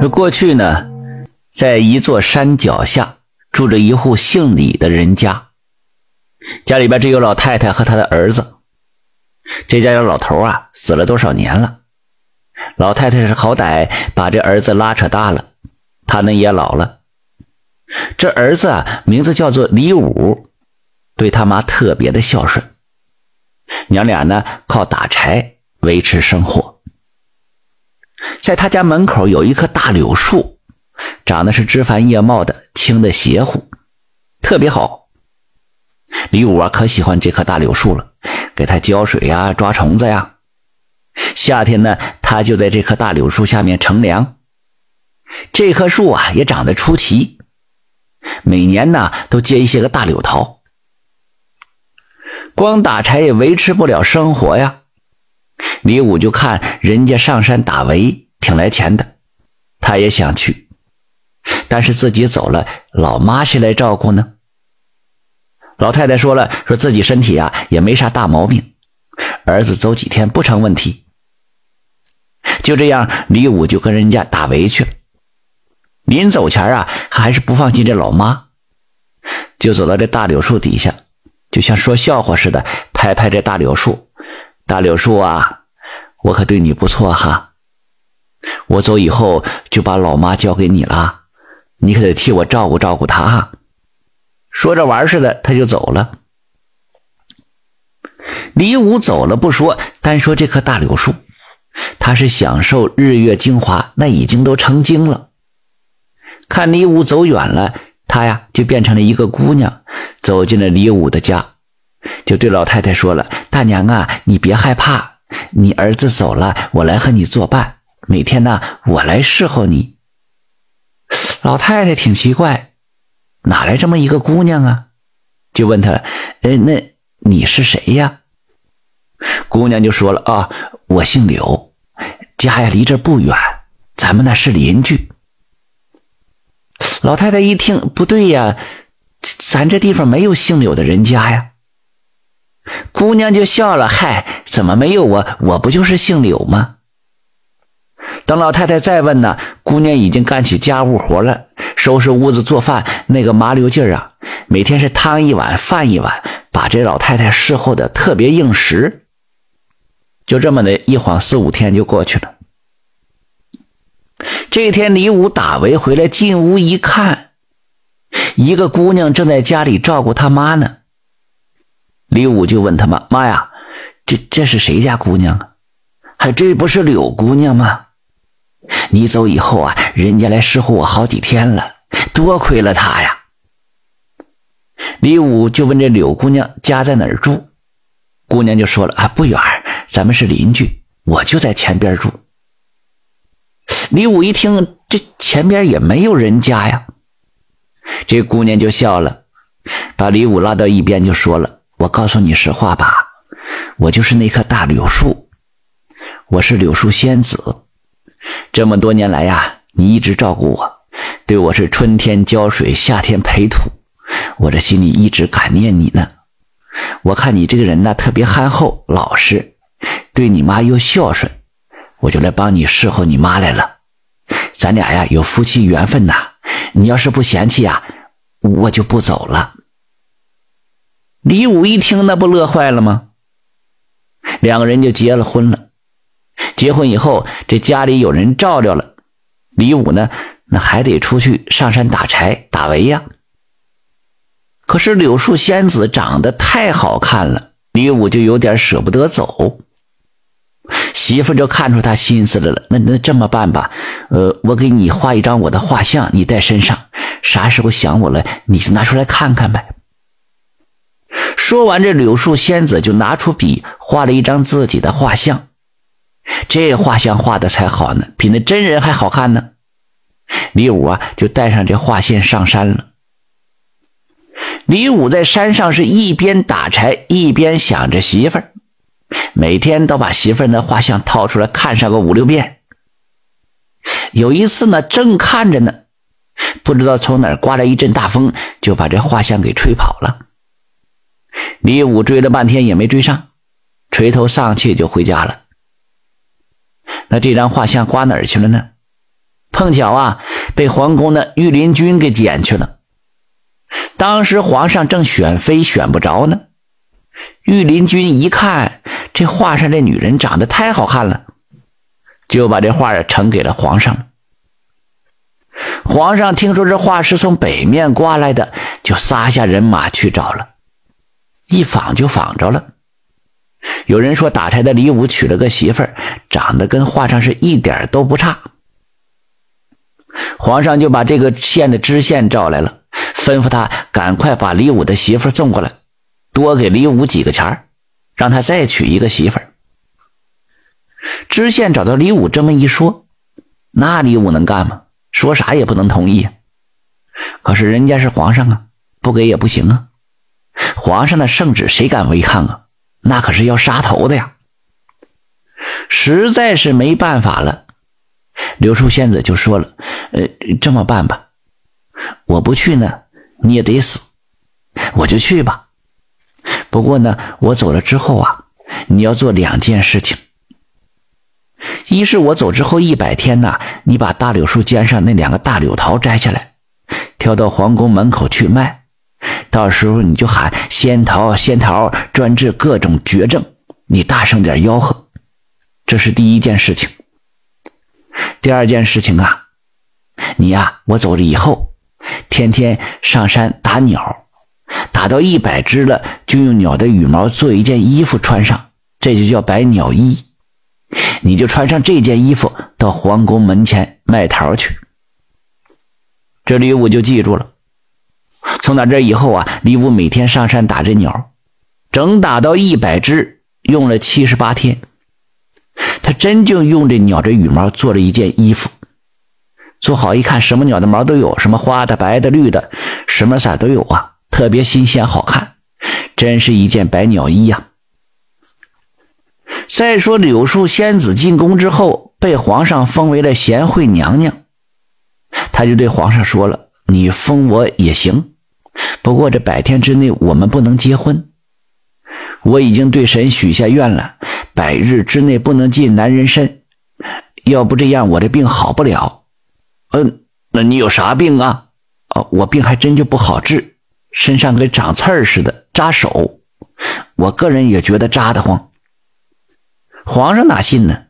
说过去呢，在一座山脚下住着一户姓李的人家，家里边只有老太太和他的儿子。这家的老头啊，死了多少年了？老太太是好歹把这儿子拉扯大了，他呢也老了。这儿子啊，名字叫做李武，对他妈特别的孝顺。娘俩呢靠打柴维持生活。在他家门口有一棵大柳树，长得是枝繁叶茂的，青的邪乎，特别好。李武啊可喜欢这棵大柳树了，给他浇水呀，抓虫子呀。夏天呢，他就在这棵大柳树下面乘凉。这棵树啊也长得出奇，每年呢都结一些个大柳桃。光打柴也维持不了生活呀。李武就看人家上山打围挺来钱的，他也想去，但是自己走了，老妈谁来照顾呢？老太太说了，说自己身体啊也没啥大毛病，儿子走几天不成问题。就这样，李武就跟人家打围去了。临走前啊，还是不放心这老妈，就走到这大柳树底下，就像说笑话似的，拍拍这大柳树。大柳树啊，我可对你不错哈。我走以后就把老妈交给你了，你可得替我照顾照顾她哈。说着玩似的，他就走了。李武走了不说，单说这棵大柳树，他是享受日月精华，那已经都成精了。看李武走远了，他呀就变成了一个姑娘，走进了李武的家。就对老太太说了：“大娘啊，你别害怕，你儿子走了，我来和你作伴。每天呢，我来侍候你。”老太太挺奇怪，哪来这么一个姑娘啊？就问他：“呃，那你是谁呀？”姑娘就说了：“啊，我姓柳，家呀离这不远，咱们那是邻居。”老太太一听，不对呀，咱这地方没有姓柳的人家呀。姑娘就笑了：“嗨，怎么没有我？我不就是姓柳吗？”等老太太再问呢，姑娘已经干起家务活了，收拾屋子、做饭，那个麻溜劲儿啊，每天是汤一碗饭一碗，把这老太太伺候的特别应时。就这么的一晃四五天就过去了。这天，李武打围回来，进屋一看，一个姑娘正在家里照顾他妈呢。李武就问他妈：“妈呀，这这是谁家姑娘啊？还这不是柳姑娘吗？你走以后啊，人家来侍候我好几天了，多亏了她呀。”李武就问这柳姑娘家在哪儿住，姑娘就说了：“啊，不远，咱们是邻居，我就在前边住。”李武一听，这前边也没有人家呀，这姑娘就笑了，把李武拉到一边就说了。我告诉你实话吧，我就是那棵大柳树，我是柳树仙子。这么多年来呀，你一直照顾我，对我是春天浇水，夏天培土，我这心里一直感念你呢。我看你这个人呢，特别憨厚老实，对你妈又孝顺，我就来帮你侍候你妈来了。咱俩呀有夫妻缘分呐，你要是不嫌弃呀，我就不走了。李武一听，那不乐坏了吗？两个人就结了婚了。结婚以后，这家里有人照料了，李武呢，那还得出去上山打柴打围呀。可是柳树仙子长得太好看了，李武就有点舍不得走。媳妇就看出他心思来了，那那这么办吧，呃，我给你画一张我的画像，你带身上，啥时候想我了，你就拿出来看看呗。说完，这柳树仙子就拿出笔画了一张自己的画像。这画像画的才好呢，比那真人还好看呢。李武啊，就带上这画线上山了。李武在山上是一边打柴一边想着媳妇儿，每天都把媳妇儿那画像掏出来看上个五六遍。有一次呢，正看着呢，不知道从哪儿刮来一阵大风，就把这画像给吹跑了。李武追了半天也没追上，垂头丧气就回家了。那这张画像刮哪儿去了呢？碰巧啊，被皇宫的御林军给捡去了。当时皇上正选妃选不着呢，御林军一看这画上这女人长得太好看了，就把这画呈给了皇上。皇上听说这画是从北面刮来的，就撒下人马去找了，一访就访着了。有人说打柴的李武娶了个媳妇儿，长得跟画上是一点都不差。皇上就把这个县的知县召来了，吩咐他赶快把李武的媳妇送过来，多给李武几个钱让他再娶一个媳妇儿。知县找到李武这么一说，那李武能干吗？说啥也不能同意。可是人家是皇上啊，不给也不行啊。皇上的圣旨谁敢违抗啊？那可是要杀头的呀！实在是没办法了。柳树仙子就说了：“呃，这么办吧，我不去呢，你也得死，我就去吧。不过呢，我走了之后啊，你要做两件事情。一是我走之后一百天呢，你把大柳树尖上那两个大柳桃摘下来，挑到皇宫门口去卖。到时候你就喊仙桃，仙桃专治各种绝症，你大声点吆喝。这是第一件事情。”第二件事情啊，你呀，我走了以后，天天上山打鸟，打到一百只了，就用鸟的羽毛做一件衣服穿上，这就叫百鸟衣。你就穿上这件衣服到皇宫门前卖桃去。这里我就记住了。从那这以后啊，李武每天上山打这鸟，整打到一百只，用了七十八天。他真就用这鸟这羽毛做了一件衣服，做好一看，什么鸟的毛都有，什么花的、白的、绿的，什么色都有啊，特别新鲜好看，真是一件百鸟衣呀。再说柳树仙子进宫之后，被皇上封为了贤惠娘娘，他就对皇上说了：“你封我也行，不过这百天之内我们不能结婚。我已经对神许下愿了。”百日之内不能进男人身，要不这样我的病好不了。嗯，那你有啥病啊？哦，我病还真就不好治，身上跟长刺儿似的，扎手。我个人也觉得扎得慌。皇上哪信呢？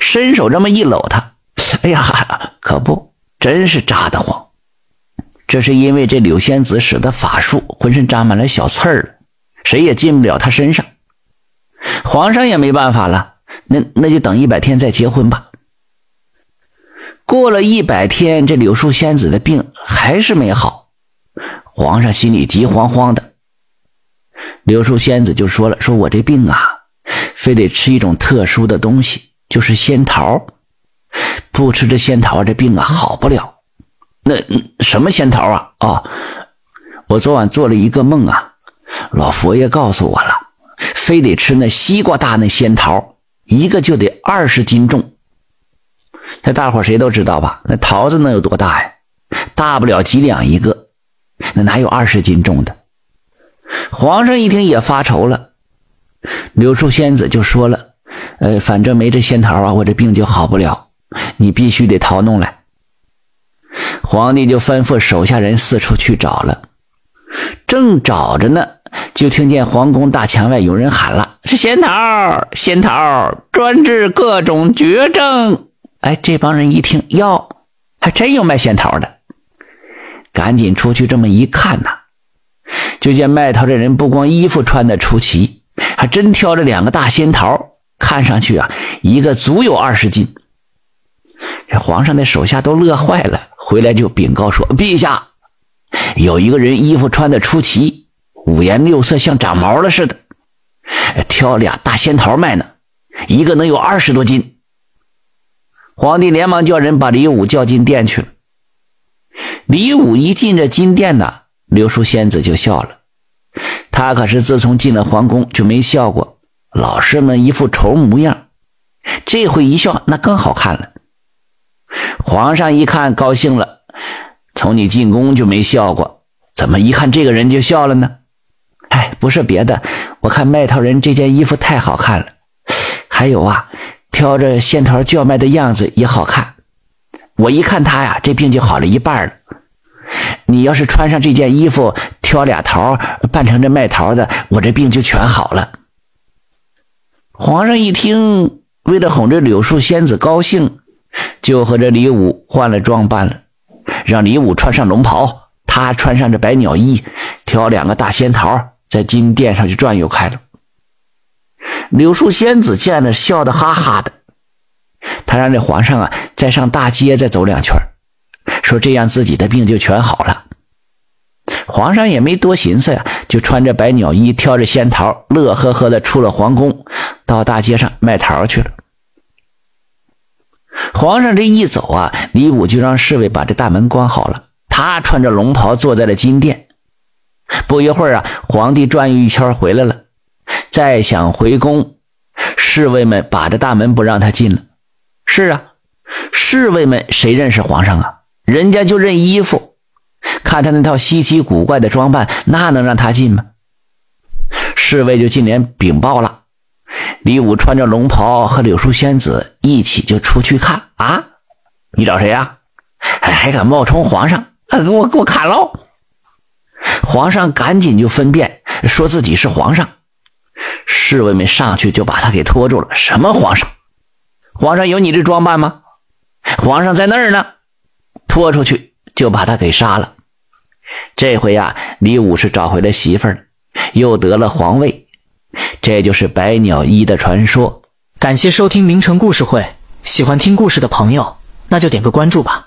伸手这么一搂他，哎呀，可不，真是扎得慌。这是因为这柳仙子使的法术，浑身扎满了小刺儿，谁也进不了他身上。皇上也没办法了，那那就等一百天再结婚吧。过了一百天，这柳树仙子的病还是没好，皇上心里急慌慌的。柳树仙子就说了：“说我这病啊，非得吃一种特殊的东西，就是仙桃，不吃这仙桃，这病啊好不了。那什么仙桃啊？哦，我昨晚做了一个梦啊，老佛爷告诉我了。”非得吃那西瓜大那仙桃，一个就得二十斤重。那大伙谁都知道吧？那桃子能有多大呀？大不了几两一个，那哪有二十斤重的？皇上一听也发愁了。柳树仙子就说了：“呃，反正没这仙桃啊，我这病就好不了。你必须得桃弄来。”皇帝就吩咐手下人四处去找了，正找着呢。就听见皇宫大墙外有人喊了：“是仙桃，仙桃专治各种绝症。”哎，这帮人一听，哟，还真有卖仙桃的，赶紧出去这么一看呐，就见卖桃的人不光衣服穿的出奇，还真挑着两个大仙桃，看上去啊，一个足有二十斤。这皇上的手下都乐坏了，回来就禀告说：“陛下，有一个人衣服穿的出奇。”五颜六色，像长毛了似的，挑俩大仙桃卖呢，一个能有二十多斤。皇帝连忙叫人把李武叫进殿去了。李武一进这金殿呢，柳树仙子就笑了。他可是自从进了皇宫就没笑过，老是那一副愁模样。这回一笑，那更好看了。皇上一看高兴了，从你进宫就没笑过，怎么一看这个人就笑了呢？哎，不是别的，我看卖桃人这件衣服太好看了，还有啊，挑着仙桃叫卖的样子也好看。我一看他呀，这病就好了一半了。你要是穿上这件衣服，挑俩桃，扮成这卖桃的，我这病就全好了。皇上一听，为了哄这柳树仙子高兴，就和这李武换了装扮了，让李武穿上龙袍，他穿上这百鸟衣，挑两个大仙桃，在金殿上就转悠开了。柳树仙子见了，笑得哈哈的。他让这皇上啊，再上大街再走两圈，说这样自己的病就全好了。皇上也没多寻思呀，就穿着百鸟衣，挑着仙桃，乐呵呵的出了皇宫，到大街上卖桃去了。皇上这一走啊，李武就让侍卫把这大门关好了。他穿着龙袍坐在了金殿。不一会儿啊，皇帝转悠一圈回来了，再想回宫，侍卫们把这大门不让他进了。是啊，侍卫们谁认识皇上啊？人家就认衣服，看他那套稀奇古怪的装扮，那能让他进吗？侍卫就进连禀报了：李武穿着龙袍和柳树仙子一起就出去看啊！你找谁呀？还还敢冒充皇上？啊，给我给我砍喽！皇上赶紧就分辨，说自己是皇上。侍卫们上去就把他给拖住了。什么皇上？皇上有你这装扮吗？皇上在那儿呢，拖出去就把他给杀了。这回呀，李武是找回了媳妇儿，又得了皇位。这就是百鸟依的传说。感谢收听名城故事会，喜欢听故事的朋友，那就点个关注吧。